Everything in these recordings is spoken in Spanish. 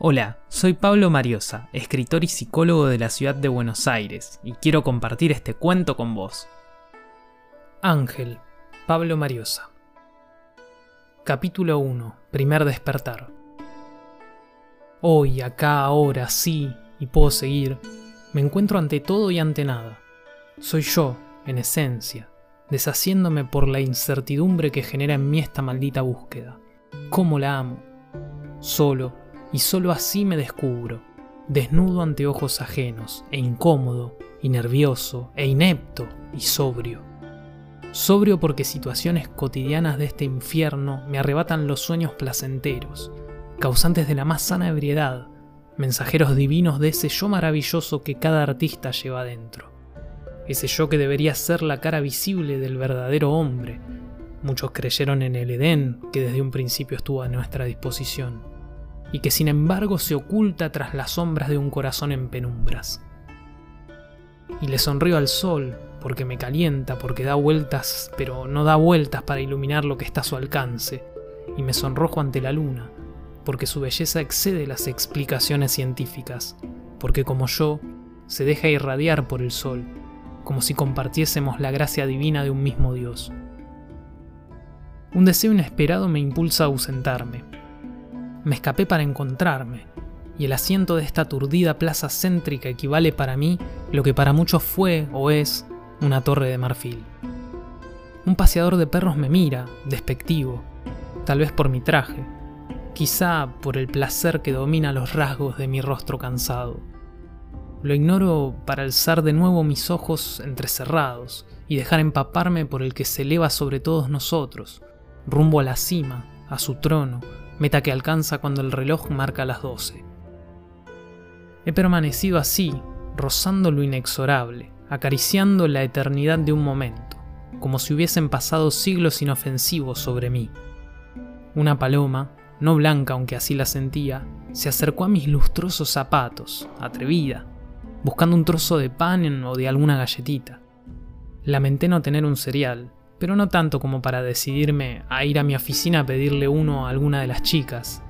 Hola, soy Pablo Mariosa, escritor y psicólogo de la ciudad de Buenos Aires, y quiero compartir este cuento con vos. Ángel, Pablo Mariosa. Capítulo 1. Primer despertar. Hoy, acá, ahora, sí, y puedo seguir, me encuentro ante todo y ante nada. Soy yo, en esencia, deshaciéndome por la incertidumbre que genera en mí esta maldita búsqueda. ¿Cómo la amo? Solo, y solo así me descubro, desnudo ante ojos ajenos, e incómodo, y nervioso, e inepto, y sobrio. Sobrio porque situaciones cotidianas de este infierno me arrebatan los sueños placenteros, causantes de la más sana ebriedad, mensajeros divinos de ese yo maravilloso que cada artista lleva dentro. Ese yo que debería ser la cara visible del verdadero hombre. Muchos creyeron en el Edén que desde un principio estuvo a nuestra disposición y que sin embargo se oculta tras las sombras de un corazón en penumbras. Y le sonrío al sol, porque me calienta, porque da vueltas, pero no da vueltas para iluminar lo que está a su alcance, y me sonrojo ante la luna, porque su belleza excede las explicaciones científicas, porque como yo, se deja irradiar por el sol, como si compartiésemos la gracia divina de un mismo Dios. Un deseo inesperado me impulsa a ausentarme, me escapé para encontrarme, y el asiento de esta aturdida plaza céntrica equivale para mí lo que para muchos fue o es una torre de marfil. Un paseador de perros me mira, despectivo, tal vez por mi traje, quizá por el placer que domina los rasgos de mi rostro cansado. Lo ignoro para alzar de nuevo mis ojos entrecerrados y dejar empaparme por el que se eleva sobre todos nosotros, rumbo a la cima, a su trono, meta que alcanza cuando el reloj marca las 12. He permanecido así, rozando lo inexorable, acariciando la eternidad de un momento, como si hubiesen pasado siglos inofensivos sobre mí. Una paloma, no blanca aunque así la sentía, se acercó a mis lustrosos zapatos, atrevida, buscando un trozo de pan o de alguna galletita. Lamenté no tener un cereal, pero no tanto como para decidirme a ir a mi oficina a pedirle uno a alguna de las chicas,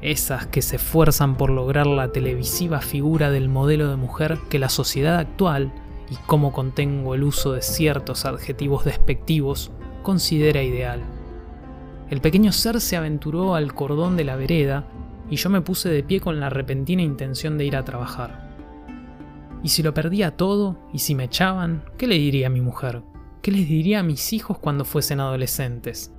esas que se esfuerzan por lograr la televisiva figura del modelo de mujer que la sociedad actual, y como contengo el uso de ciertos adjetivos despectivos, considera ideal. El pequeño ser se aventuró al cordón de la vereda y yo me puse de pie con la repentina intención de ir a trabajar. Y si lo perdía todo, y si me echaban, ¿qué le diría a mi mujer? ¿Qué les diría a mis hijos cuando fuesen adolescentes?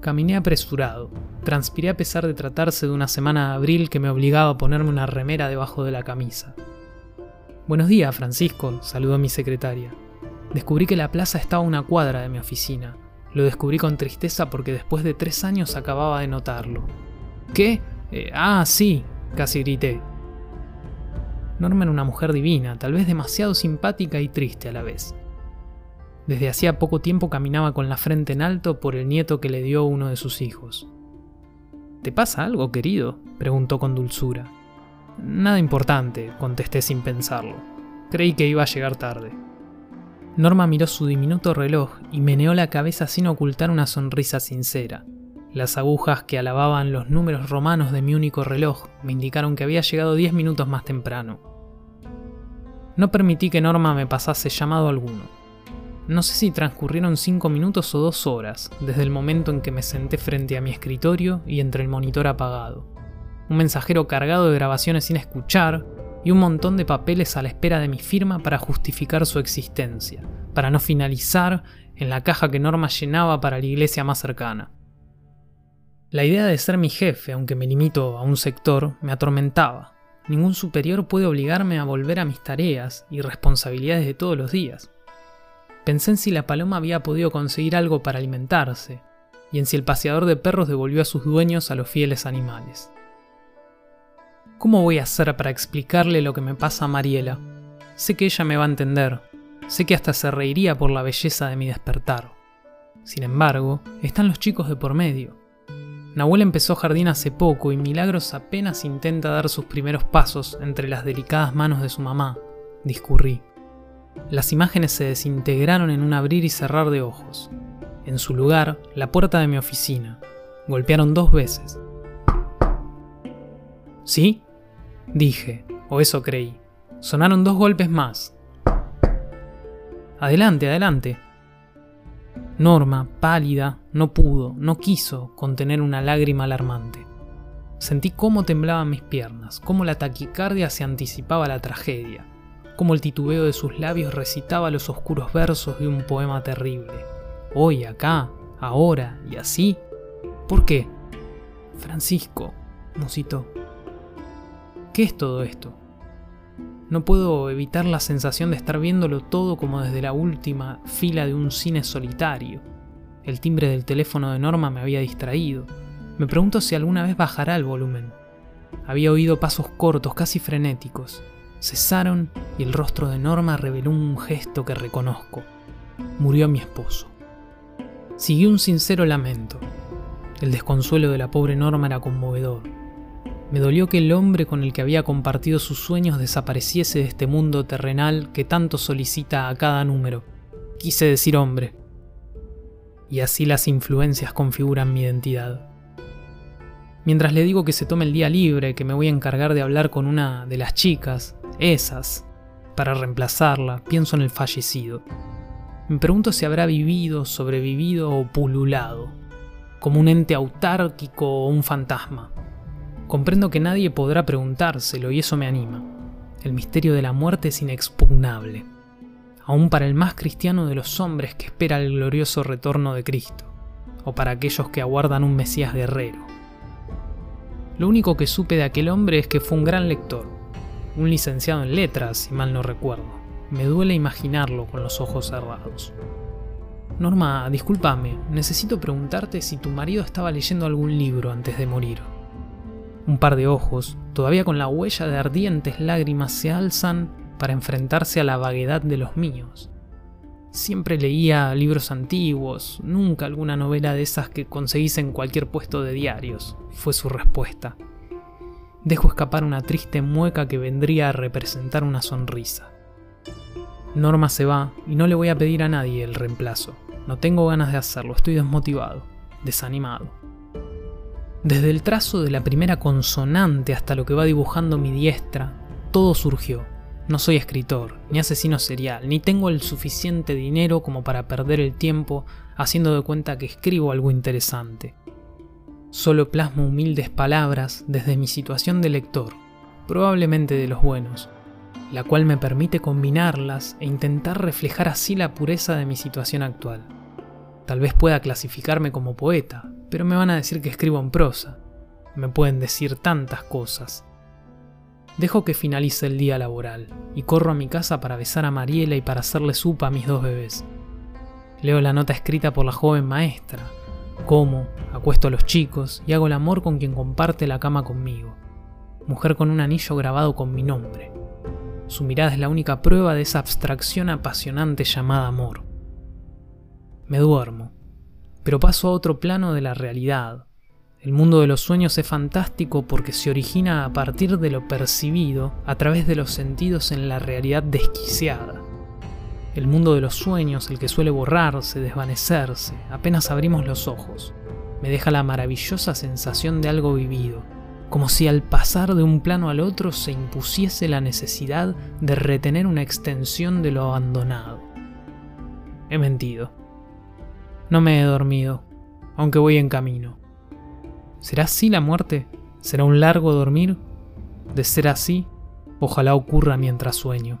Caminé apresurado, transpiré a pesar de tratarse de una semana de abril que me obligaba a ponerme una remera debajo de la camisa. Buenos días, Francisco, saludó mi secretaria. Descubrí que la plaza estaba a una cuadra de mi oficina. Lo descubrí con tristeza porque después de tres años acababa de notarlo. ¿Qué? Eh, ah, sí, casi grité. Norma era una mujer divina, tal vez demasiado simpática y triste a la vez. Desde hacía poco tiempo caminaba con la frente en alto por el nieto que le dio uno de sus hijos. ¿Te pasa algo, querido? preguntó con dulzura. Nada importante, contesté sin pensarlo. Creí que iba a llegar tarde. Norma miró su diminuto reloj y meneó la cabeza sin ocultar una sonrisa sincera. Las agujas que alababan los números romanos de mi único reloj me indicaron que había llegado diez minutos más temprano. No permití que Norma me pasase llamado alguno. No sé si transcurrieron cinco minutos o dos horas desde el momento en que me senté frente a mi escritorio y entre el monitor apagado. Un mensajero cargado de grabaciones sin escuchar y un montón de papeles a la espera de mi firma para justificar su existencia, para no finalizar en la caja que Norma llenaba para la iglesia más cercana. La idea de ser mi jefe, aunque me limito a un sector, me atormentaba. Ningún superior puede obligarme a volver a mis tareas y responsabilidades de todos los días. Pensé en si la paloma había podido conseguir algo para alimentarse, y en si el paseador de perros devolvió a sus dueños a los fieles animales. ¿Cómo voy a hacer para explicarle lo que me pasa a Mariela? Sé que ella me va a entender, sé que hasta se reiría por la belleza de mi despertar. Sin embargo, están los chicos de por medio. Nahuel empezó jardín hace poco y Milagros apenas intenta dar sus primeros pasos entre las delicadas manos de su mamá, discurrí. Las imágenes se desintegraron en un abrir y cerrar de ojos. En su lugar, la puerta de mi oficina. Golpearon dos veces. ¿Sí? Dije, o eso creí. Sonaron dos golpes más. Adelante, adelante. Norma, pálida, no pudo, no quiso contener una lágrima alarmante. Sentí cómo temblaban mis piernas, cómo la taquicardia se anticipaba a la tragedia, cómo el titubeo de sus labios recitaba los oscuros versos de un poema terrible. Hoy, acá, ahora y así. ¿Por qué? Francisco, musitó. ¿Qué es todo esto? No puedo evitar la sensación de estar viéndolo todo como desde la última fila de un cine solitario. El timbre del teléfono de Norma me había distraído. Me pregunto si alguna vez bajará el volumen. Había oído pasos cortos, casi frenéticos. Cesaron y el rostro de Norma reveló un gesto que reconozco. Murió mi esposo. Siguió un sincero lamento. El desconsuelo de la pobre Norma era conmovedor. Me dolió que el hombre con el que había compartido sus sueños desapareciese de este mundo terrenal que tanto solicita a cada número. Quise decir hombre. Y así las influencias configuran mi identidad. Mientras le digo que se tome el día libre, que me voy a encargar de hablar con una de las chicas, esas, para reemplazarla, pienso en el fallecido. Me pregunto si habrá vivido, sobrevivido o pululado, como un ente autárquico o un fantasma. Comprendo que nadie podrá preguntárselo y eso me anima. El misterio de la muerte es inexpugnable, aun para el más cristiano de los hombres que espera el glorioso retorno de Cristo, o para aquellos que aguardan un Mesías guerrero. Lo único que supe de aquel hombre es que fue un gran lector, un licenciado en letras, si mal no recuerdo. Me duele imaginarlo con los ojos cerrados. Norma, discúlpame, necesito preguntarte si tu marido estaba leyendo algún libro antes de morir. Un par de ojos, todavía con la huella de ardientes lágrimas, se alzan para enfrentarse a la vaguedad de los míos. Siempre leía libros antiguos, nunca alguna novela de esas que conseguís en cualquier puesto de diarios, fue su respuesta. Dejo escapar una triste mueca que vendría a representar una sonrisa. Norma se va y no le voy a pedir a nadie el reemplazo. No tengo ganas de hacerlo, estoy desmotivado, desanimado. Desde el trazo de la primera consonante hasta lo que va dibujando mi diestra, todo surgió no soy escritor, ni asesino serial, ni tengo el suficiente dinero como para perder el tiempo haciendo de cuenta que escribo algo interesante. Solo plasmo humildes palabras desde mi situación de lector, probablemente de los buenos, la cual me permite combinarlas e intentar reflejar así la pureza de mi situación actual. Tal vez pueda clasificarme como poeta, pero me van a decir que escribo en prosa. Me pueden decir tantas cosas, Dejo que finalice el día laboral y corro a mi casa para besar a Mariela y para hacerle supa a mis dos bebés. Leo la nota escrita por la joven maestra, como, acuesto a los chicos y hago el amor con quien comparte la cama conmigo. Mujer con un anillo grabado con mi nombre. Su mirada es la única prueba de esa abstracción apasionante llamada amor. Me duermo, pero paso a otro plano de la realidad, el mundo de los sueños es fantástico porque se origina a partir de lo percibido a través de los sentidos en la realidad desquiciada. El mundo de los sueños, el que suele borrarse, desvanecerse, apenas abrimos los ojos, me deja la maravillosa sensación de algo vivido, como si al pasar de un plano al otro se impusiese la necesidad de retener una extensión de lo abandonado. He mentido. No me he dormido, aunque voy en camino. ¿Será así la muerte? ¿Será un largo dormir? De ser así, ojalá ocurra mientras sueño.